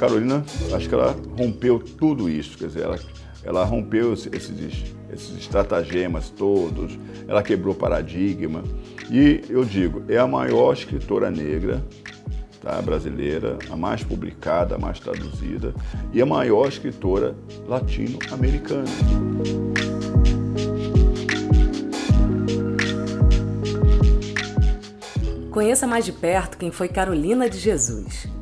Carolina, acho que ela rompeu tudo isso, quer dizer, ela, ela rompeu esses, esses estratagemas todos, ela quebrou paradigma. E eu digo, é a maior escritora negra tá, brasileira, a mais publicada, a mais traduzida e a maior escritora latino-americana. Conheça mais de perto quem foi Carolina de Jesus.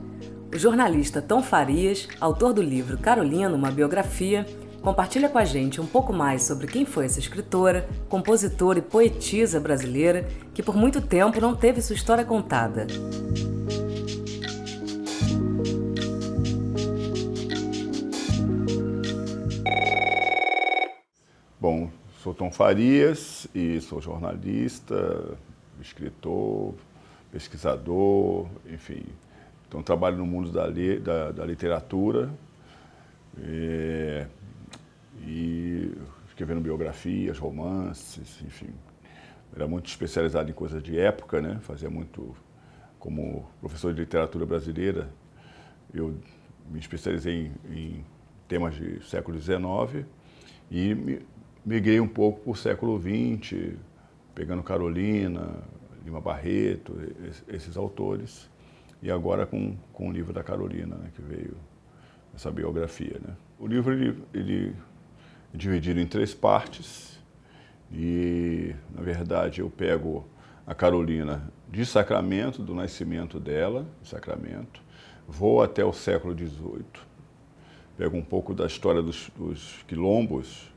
O jornalista Tom Farias, autor do livro Carolina, uma biografia, compartilha com a gente um pouco mais sobre quem foi essa escritora, compositora e poetisa brasileira que por muito tempo não teve sua história contada. Bom, sou Tom Farias e sou jornalista, escritor, pesquisador, enfim. Então, trabalho no mundo da, da, da literatura é, e escrevendo biografias, romances, enfim. Era muito especializado em coisas de época, né? Fazia muito, como professor de literatura brasileira, eu me especializei em, em temas de século XIX e migrei um pouco para o século XX, pegando Carolina, Lima Barreto, esses autores, e agora com, com o livro da Carolina, né, que veio essa biografia. Né. O livro ele, ele é dividido em três partes, e na verdade eu pego a Carolina de Sacramento, do nascimento dela, Sacramento, vou até o século XVIII, pego um pouco da história dos, dos quilombos,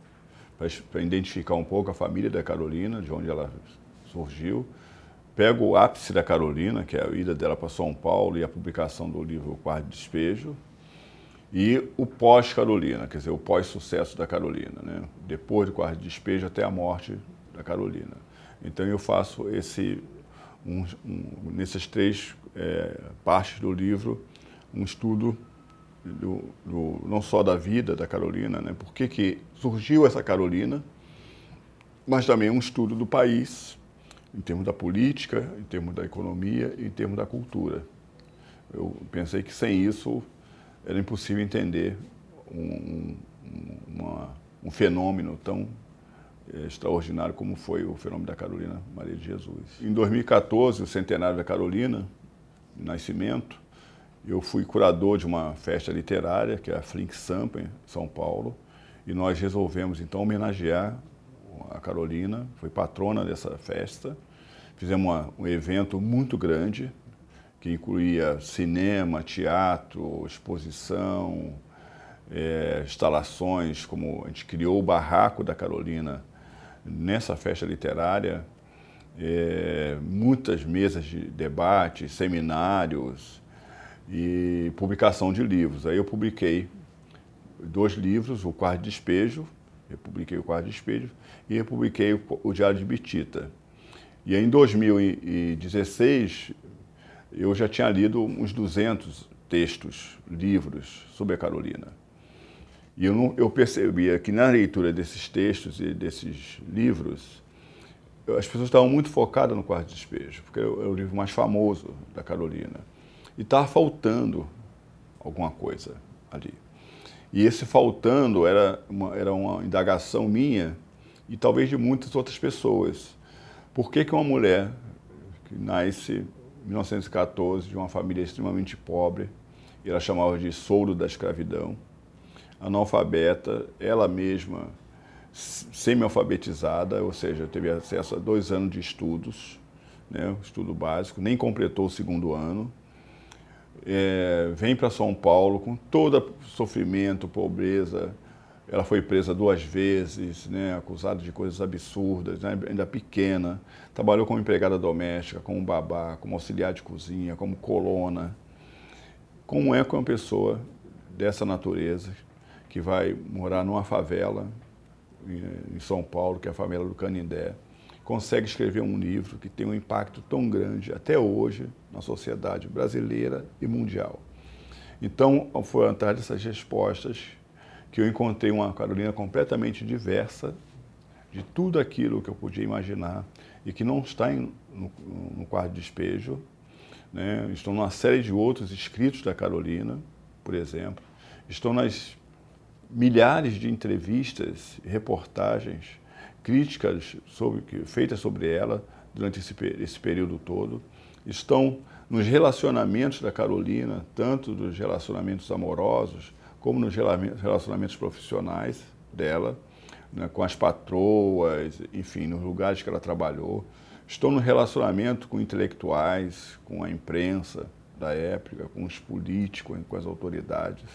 para identificar um pouco a família da Carolina, de onde ela surgiu, pego o ápice da Carolina, que é a ida dela para São Paulo e a publicação do livro O Quarto Despejo, e o pós-Carolina, quer dizer, o pós-sucesso da Carolina, né? depois do Quarto Despejo até a morte da Carolina. Então eu faço esse, um, um, nessas três é, partes do livro, um estudo do, do, não só da vida da Carolina, né? por que, que surgiu essa Carolina, mas também um estudo do país, em termos da política, em termos da economia e em termos da cultura. Eu pensei que sem isso era impossível entender um, uma, um fenômeno tão é, extraordinário como foi o fenômeno da Carolina Maria de Jesus. Em 2014, o centenário da Carolina, de nascimento, eu fui curador de uma festa literária, que é a Flink Sampa, em São Paulo, e nós resolvemos então homenagear a Carolina, foi patrona dessa festa. Fizemos uma, um evento muito grande, que incluía cinema, teatro, exposição, é, instalações, como a gente criou o Barraco da Carolina nessa festa literária, é, muitas mesas de debate, seminários e publicação de livros. Aí eu publiquei dois livros, o Quarto Despejo, eu publiquei o Quarto Despejo, e eu publiquei o Diário de Bitita. E em 2016, eu já tinha lido uns 200 textos, livros sobre a Carolina. E eu, não, eu percebia que na leitura desses textos e desses livros, as pessoas estavam muito focadas no Quarto Despejo, porque é o livro mais famoso da Carolina. E estava faltando alguma coisa ali. E esse faltando era uma, era uma indagação minha e talvez de muitas outras pessoas. Por que, que uma mulher que nasce em 1914 de uma família extremamente pobre, ela chamava de soldo da escravidão, analfabeta, ela mesma semi-alfabetizada, ou seja, teve acesso a dois anos de estudos, né, estudo básico, nem completou o segundo ano, é, vem para São Paulo com todo sofrimento, pobreza. Ela foi presa duas vezes, né, acusada de coisas absurdas, né, ainda pequena. Trabalhou como empregada doméstica, como babá, como auxiliar de cozinha, como colona. Como é que uma pessoa dessa natureza, que vai morar numa favela em São Paulo, que é a favela do Canindé, consegue escrever um livro que tem um impacto tão grande até hoje na sociedade brasileira e mundial. Então, foi atrás dessas respostas que eu encontrei uma Carolina completamente diversa de tudo aquilo que eu podia imaginar e que não está em, no, no quadro de despejo. Né? Estão numa série de outros escritos da Carolina, por exemplo, estão nas milhares de entrevistas, reportagens, críticas sobre, feitas sobre ela durante esse, esse período todo, estão nos relacionamentos da Carolina, tanto dos relacionamentos amorosos como nos relacionamentos profissionais dela, né, com as patroas, enfim, nos lugares que ela trabalhou. Estão no relacionamento com intelectuais, com a imprensa da época, com os políticos, com as autoridades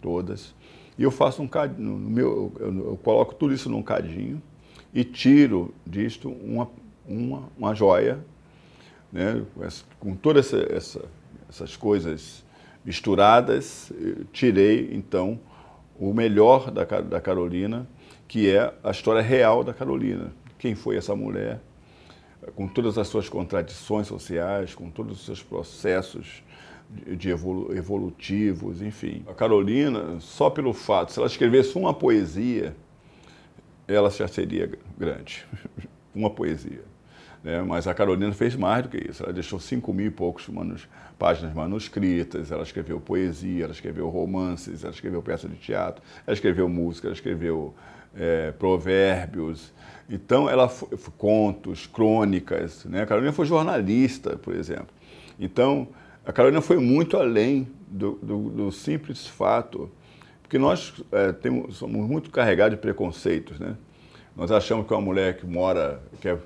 todas. E eu faço um cadinho, eu coloco tudo isso num cadinho e tiro disto uma, uma, uma joia, né? com todas essa, essa, essas coisas misturadas, tirei então o melhor da, da Carolina, que é a história real da Carolina. Quem foi essa mulher, com todas as suas contradições sociais, com todos os seus processos de evolu evolutivos, enfim. A Carolina, só pelo fato, se ela escrevesse uma poesia, ela já seria grande. uma poesia. Né? Mas a Carolina fez mais do que isso. Ela deixou cinco mil e poucos manus, páginas manuscritas, ela escreveu poesia, ela escreveu romances, ela escreveu peças de teatro, ela escreveu música, ela escreveu é, provérbios. Então, ela contos, crônicas. Né? A Carolina foi jornalista, por exemplo. Então, a Carolina foi muito além do, do, do simples fato, porque nós é, temos, somos muito carregados de preconceitos, né? Nós achamos que uma mulher que mora, que é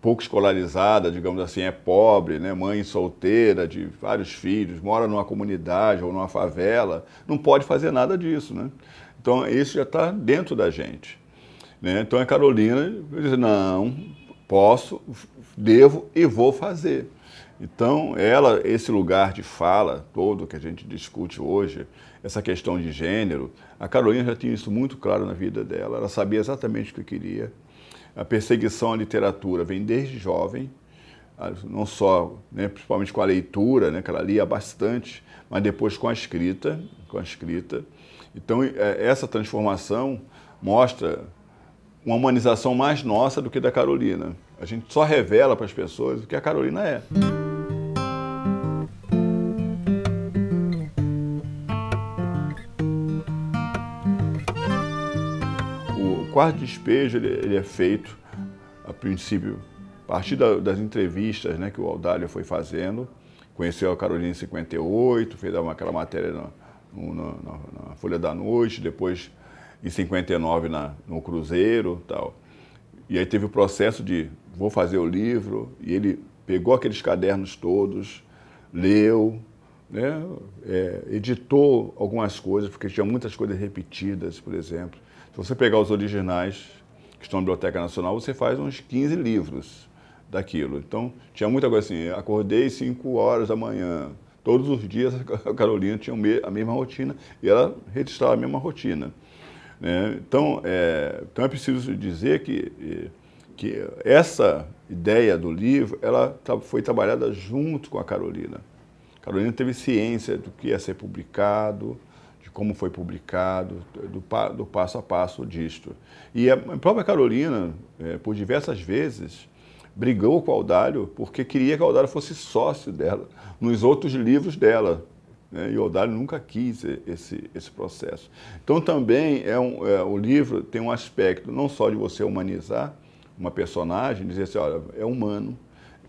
pouco escolarizada, digamos assim, é pobre, né? mãe solteira de vários filhos, mora numa comunidade ou numa favela, não pode fazer nada disso, né? Então isso já está dentro da gente. Né? Então a Carolina diz, não, posso, devo e vou fazer. Então, ela, esse lugar de fala todo que a gente discute hoje, essa questão de gênero, a Carolina já tinha isso muito claro na vida dela, ela sabia exatamente o que queria. A perseguição à literatura vem desde jovem, não só, né, principalmente com a leitura, né, que ela lia bastante, mas depois com a escrita, com a escrita. Então, é, essa transformação mostra uma humanização mais nossa do que da Carolina. A gente só revela para as pessoas o que a Carolina é. Quarto despejo ele, ele é feito, a princípio, a partir da, das entrevistas né, que o Aldalho foi fazendo. Conheceu a Carolina em 58, fez aquela matéria na, na, na Folha da Noite, depois em 59 na, no Cruzeiro tal. E aí teve o processo de vou fazer o livro, e ele pegou aqueles cadernos todos, leu, né, é, editou algumas coisas, porque tinha muitas coisas repetidas, por exemplo. Se você pegar os originais que estão na Biblioteca Nacional, você faz uns 15 livros daquilo. Então, tinha muita coisa assim, acordei 5 horas da manhã. Todos os dias a Carolina tinha a mesma rotina e ela registrava a mesma rotina. Né? Então, é, então é preciso dizer que, que essa ideia do livro ela foi trabalhada junto com a Carolina. A Carolina teve ciência do que ia ser publicado, como foi publicado, do, do passo a passo disto. E a própria Carolina, é, por diversas vezes, brigou com o Audálio porque queria que o Audálio fosse sócio dela nos outros livros dela. Né? E o Audálio nunca quis esse, esse processo. Então também é um, é, o livro tem um aspecto não só de você humanizar uma personagem, dizer assim, olha, é humano,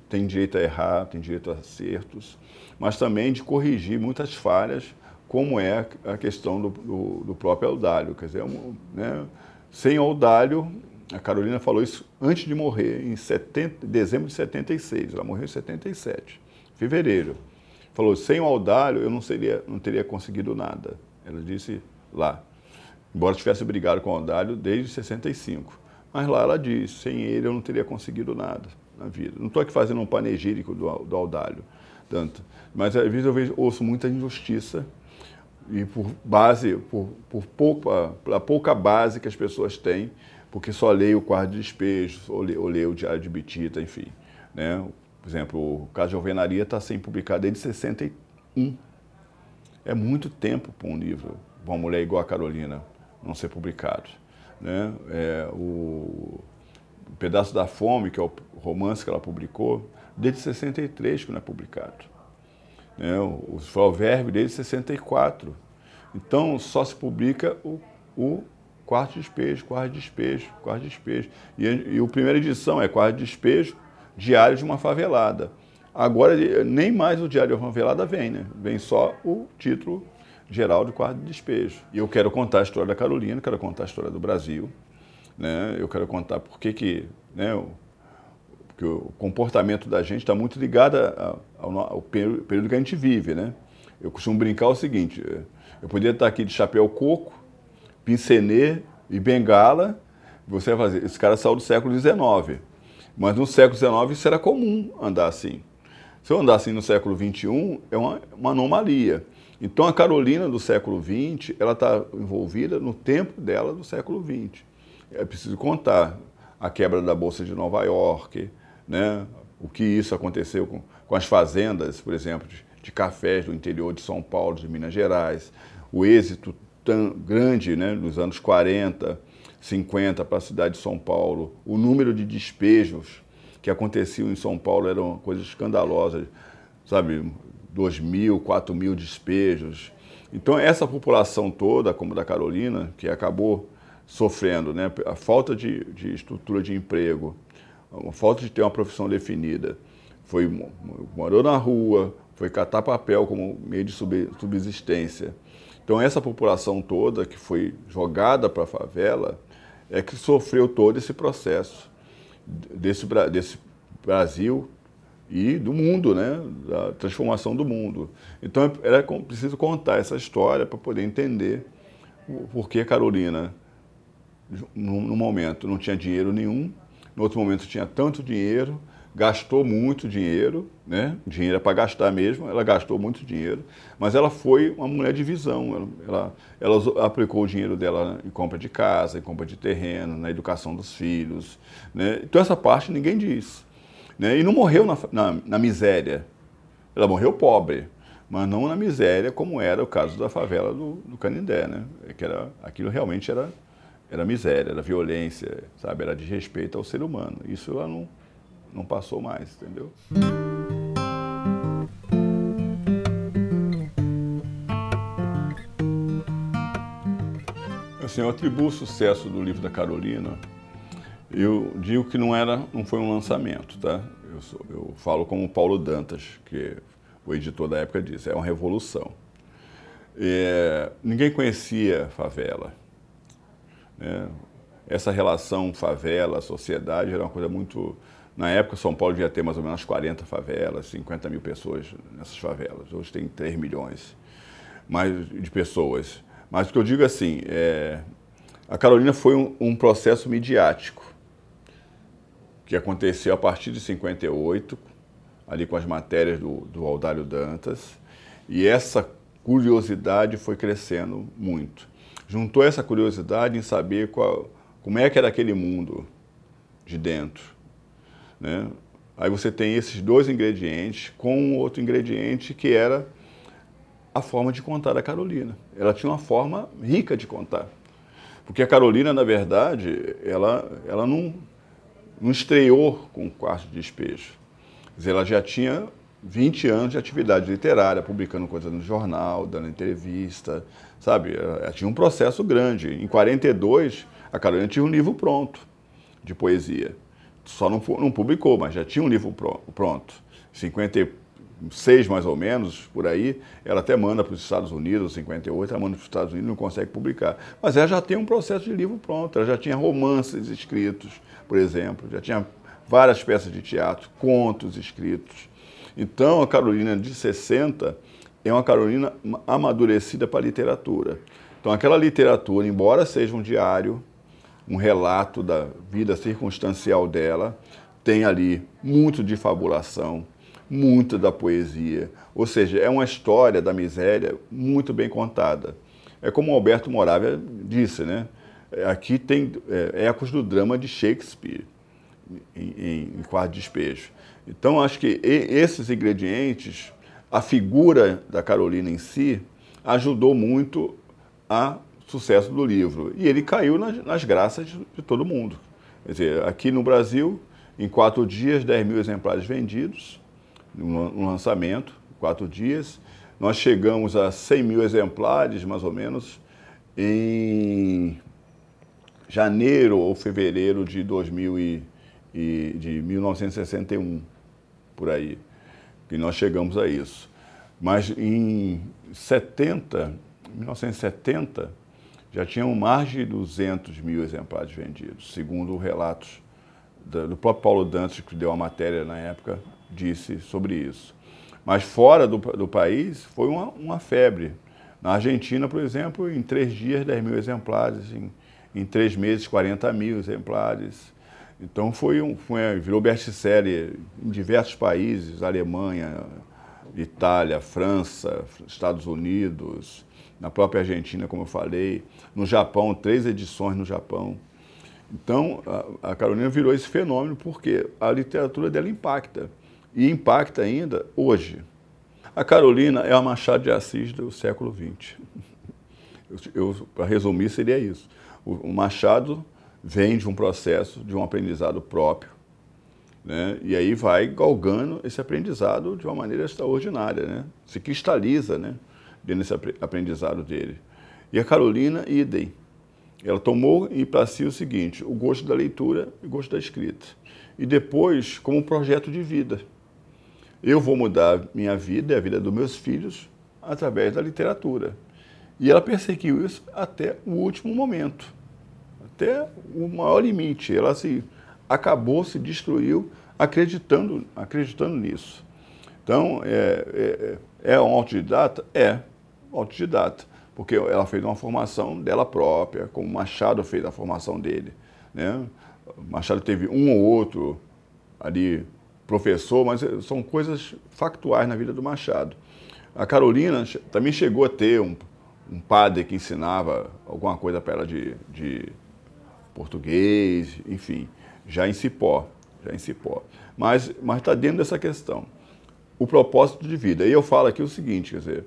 tem direito a errar, tem direito a acertos, mas também de corrigir muitas falhas como é a questão do, do, do próprio Audálio. Quer dizer, né, sem Audálio, a Carolina falou isso antes de morrer, em 70, dezembro de 76. Ela morreu em 77, fevereiro. Falou, sem o Audálio eu não, seria, não teria conseguido nada. Ela disse lá. Embora tivesse brigado com o Audálio desde 65. Mas lá ela disse, sem ele eu não teria conseguido nada na vida. Não estou aqui fazendo um panegírico do, do Audálio, tanto. Mas às vezes eu vejo, ouço muita injustiça e por base, por, por pouca, pela pouca base que as pessoas têm, porque só leio o quarto de despejo, ou leio, ou leio o Diário de Bitita, enfim. Né? Por exemplo, o caso de Alvenaria está sendo publicado desde 61. É muito tempo para um livro, uma mulher igual a Carolina, não ser publicado. Né? É, o, o Pedaço da Fome, que é o romance que ela publicou, desde 63 que não é publicado. Né? Os provérbios desde 64. Então só se publica o, o quarto despejo, quarto despejo, quarto despejo. E, e a primeira edição é quarto despejo, diário de uma favelada. Agora nem mais o diário de uma favelada vem, né? Vem só o título geral de quarto de despejo. E eu quero contar a história da Carolina, quero contar a história do Brasil, né? Eu quero contar por que que, né, o, porque o comportamento da gente está muito ligado ao, ao, período que a gente vive, né? Eu costumo brincar o seguinte, eu poderia estar aqui de chapéu coco, pincenê e bengala, você vai fazer, esse cara saiu do século XIX, mas no século XIX isso era comum andar assim. Se eu andar assim no século XXI, é uma, uma anomalia. Então a Carolina do século XX, ela está envolvida no tempo dela do século XX. É preciso contar a quebra da Bolsa de Nova York, né? o que isso aconteceu com, com as fazendas, por exemplo, de, de, cafés do interior de São Paulo, de Minas Gerais, o êxito tão grande né, nos anos 40, 50 para a cidade de São Paulo, o número de despejos que aconteciam em São Paulo eram coisas escandalosas, sabe, 2 mil, 4 mil despejos. Então, essa população toda, como da Carolina, que acabou sofrendo, né, a falta de, de estrutura de emprego, a falta de ter uma profissão definida, foi morou na rua, foi catar papel como meio de subsistência. Então essa população toda que foi jogada para a favela é que sofreu todo esse processo desse, desse Brasil e do mundo, né? da transformação do mundo. Então era preciso contar essa história para poder entender o porquê Carolina, no momento, não tinha dinheiro nenhum, no outro momento tinha tanto dinheiro, gastou muito dinheiro, né? dinheiro é para gastar mesmo, ela gastou muito dinheiro, mas ela foi uma mulher de visão, ela, ela, ela, aplicou o dinheiro dela em compra de casa, em compra de terreno, na educação dos filhos. Né? Então essa parte ninguém diz. Né? E não morreu na, na, na miséria. Ela morreu pobre, mas não na miséria, como era o caso da favela do, do Canindé, né? É que era, aquilo realmente era, era miséria, era violência, sabe? Era desrespeito ao ser humano. Isso ela não, não passou mais, entendeu? Assim, eu atribuo o sucesso do livro da Carolina eu digo que não era, não foi um lançamento, tá? Eu, sou, eu falo como Paulo Dantas, que o editor da época disse, é uma revolução. É, ninguém conhecia favela. Né? Essa relação favela-sociedade era uma coisa muito... Na época, São Paulo devia ter mais ou menos 40 favelas, 50 mil pessoas nessas favelas. Hoje tem 3 milhões mais de pessoas. Mas o que eu digo é assim, é, a Carolina foi um, um processo midiático que aconteceu a partir de 58, ali com as matérias do, do Aldário Dantas, e essa curiosidade foi crescendo muito. Juntou essa curiosidade em saber qual, como é que era aquele mundo de dentro. Né? Aí você tem esses dois ingredientes com um outro ingrediente que era a forma de contar a Carolina. Ela tinha uma forma rica de contar. Porque a Carolina, na verdade, ela, ela não não estreou com o quarto de despejo. Quer dizer, ela já tinha 20 anos de atividade literária, publicando coisas no jornal, dando entrevista, sabe? Ela tinha um processo grande. Em 42, a Carolina tinha um livro pronto de poesia. Só não, não publicou, mas já tinha um livro pronto. 56 mais ou menos, por aí, ela até manda para os Estados Unidos, 58, ela manda para os Estados Unidos, não consegue publicar. Mas ela já tem um processo de livro pronto, ela já tinha romances escritos, por exemplo, já tinha várias peças de teatro, contos escritos. Então, a Carolina de 60 é uma Carolina amadurecida para a literatura. Então, aquela literatura, embora seja um diário, um relato da vida circunstancial dela, tem ali muito de fabulação, muito da poesia. Ou seja, é uma história da miséria muito bem contada. É como o Alberto Moravia disse, né? Aqui tem é, ecos do drama de Shakespeare em, em, em Quarto Despejo. Então, acho que esses ingredientes, a figura da Carolina em si, ajudou muito a sucesso do livro. E ele caiu nas, nas graças de, de, todo mundo. Quer dizer, aqui no Brasil, em quatro dias, 10 mil exemplares vendidos, no, no lançamento, quatro dias. nós chegamos a 100 mil exemplares, mais ou menos, em janeiro ou fevereiro de 2000 e, e, de 1961, por aí, que nós chegamos a isso. Mas em 70, 1970, já tinham mais de 200 mil exemplares vendidos, segundo relatos do próprio Paulo Dantas, que deu a matéria na época, disse sobre isso. Mas fora do, do país foi uma, uma, febre. Na Argentina, por exemplo, em três dias, 10 mil exemplares, em, em três meses, 40 mil exemplares. Então foi um, foi, virou best-seller em diversos países, Alemanha, Itália, França, Estados Unidos, na própria Argentina, como eu falei, no Japão, três edições no Japão. Então, a, Carolina virou esse fenômeno porque a literatura dela impacta e impacta ainda hoje. A Carolina é a Machado de Assis do século XX. Para resumir, seria isso. O, o, Machado vem de um processo de um aprendizado próprio, né? e aí vai galgando esse aprendizado de uma maneira extraordinária, né? se cristaliza né? Dentro desse aprendizado dele. E a Carolina, idem. Ela tomou e para si o seguinte, o gosto da leitura e o gosto da escrita. E depois, como um projeto de vida. Eu vou mudar minha vida e a vida dos meus filhos através da literatura. E ela perseguiu isso até o último momento, até o maior limite. Ela se acabou, se destruiu, acreditando, acreditando nisso. Então, é, é, é um autodidata? É, autodidata, porque ela fez uma formação dela própria, como Machado fez a formação dele. Né? Machado teve um ou outro ali professor, mas são coisas factuais na vida do Machado. A Carolina também chegou a ter um, um padre que ensinava alguma coisa para ela de, de português, enfim, já em Cipó, já em Cipó. Mas está dentro dessa questão. O propósito de vida. E eu falo aqui o seguinte, quer dizer,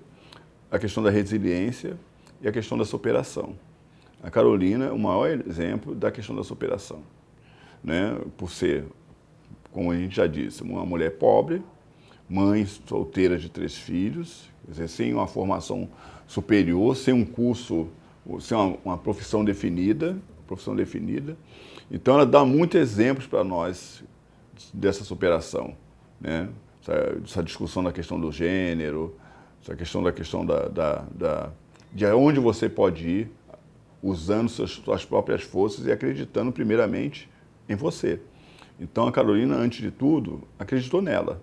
a questão da resiliência e a questão da superação. A Carolina é o maior exemplo da questão da superação. Né? Por ser como a gente já disse, uma mulher pobre, mãe solteira de três filhos, dizer, sem uma formação superior, sem um curso, sem uma, uma profissão definida, profissão definida. Então ela dá muitos exemplos para nós dessa superação, né? Essa, essa, discussão da questão do gênero, essa questão da questão da, da, da de onde você pode ir usando suas, suas próprias forças e acreditando primeiramente em você. Então a Carolina, antes de tudo, acreditou nela,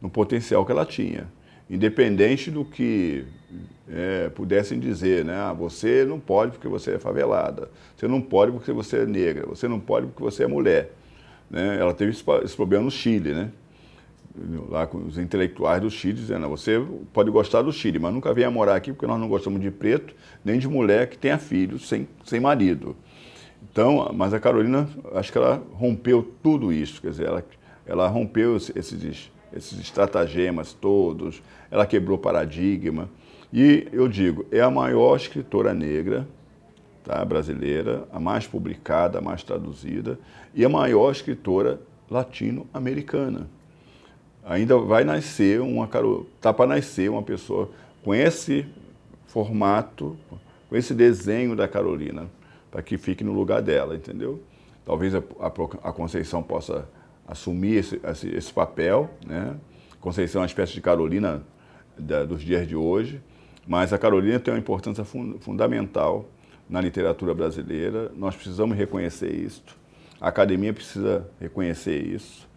no potencial que ela tinha, independente do que é, pudessem dizer, né? Ah, você não pode porque você é favelada, você não pode porque você é negra, você não pode porque você é mulher. Né? Ela teve esse, esse problema no Chile, né? Lá com os intelectuais do Chile, dizendo, você pode gostar do Chile, mas nunca venha morar aqui porque nós não gostamos de preto, nem de mulher que tenha filhos sem, sem marido. Então, mas a Carolina, acho que ela rompeu tudo isso, quer dizer, ela, ela rompeu esses, esses estratagemas todos, ela quebrou paradigma. E eu digo, é a maior escritora negra tá, brasileira, a mais publicada, a mais traduzida, e a maior escritora latino-americana. Ainda vai nascer uma está para nascer uma pessoa com esse formato, com esse desenho da Carolina para que fique no lugar dela, entendeu? Talvez a, a, a Conceição possa assumir esse, esse, esse, papel, né? Conceição é uma espécie de Carolina da, dos dias de hoje, mas a Carolina tem uma importância fun, fundamental na literatura brasileira. Nós precisamos reconhecer isso. A academia precisa reconhecer isso,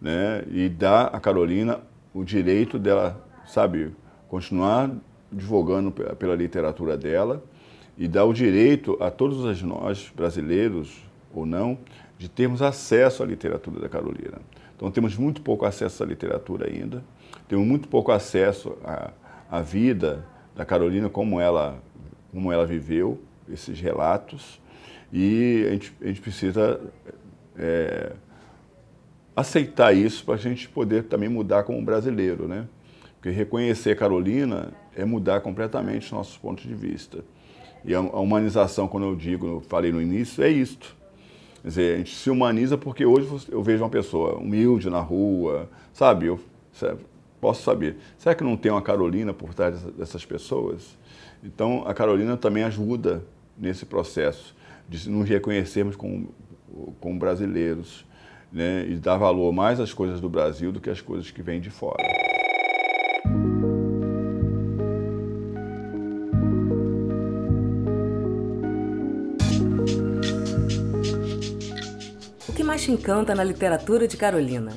né? E dar à Carolina o direito dela, sabe, continuar divulgando pela literatura dela e dá o direito a todos nós, brasileiros ou não, de termos acesso à literatura da Carolina. Então temos muito pouco acesso à literatura ainda, temos muito pouco acesso à, à vida da Carolina, como ela, como ela viveu, esses relatos, e a gente, a gente precisa é, aceitar isso para a gente poder também mudar como brasileiro, né? Porque reconhecer Carolina é mudar completamente os nossos pontos de vista. E a humanização, quando eu digo, eu falei no início, é isto. Quer dizer, a gente se humaniza porque hoje eu vejo uma pessoa humilde na rua, sabe? Eu, posso saber. Será que não tem uma Carolina por trás dessas pessoas? Então, a Carolina também ajuda nesse processo de nos reconhecermos como, como brasileiros né? e dar valor mais às coisas do Brasil do que às coisas que vêm de fora. O que mais te encanta na literatura de Carolina?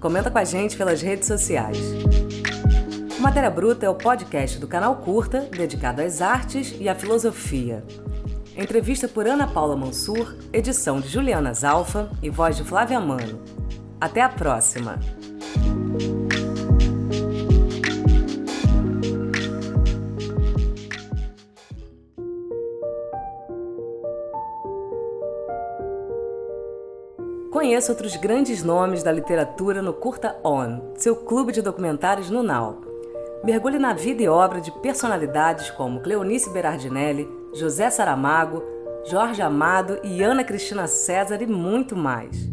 Comenta com a gente pelas redes sociais. O Matéria Bruta é o podcast do canal Curta, dedicado às artes e à filosofia. Entrevista por Ana Paula Mansur, edição de Juliana Zalfa e voz de Flávia Mano. Até a próxima! Conheça outros grandes nomes da literatura no Curta On, seu clube de documentários no Now. Mergulhe na vida e obra de personalidades como Cleonice Berardinelli, José Saramago, Jorge Amado e Ana Cristina César e muito mais.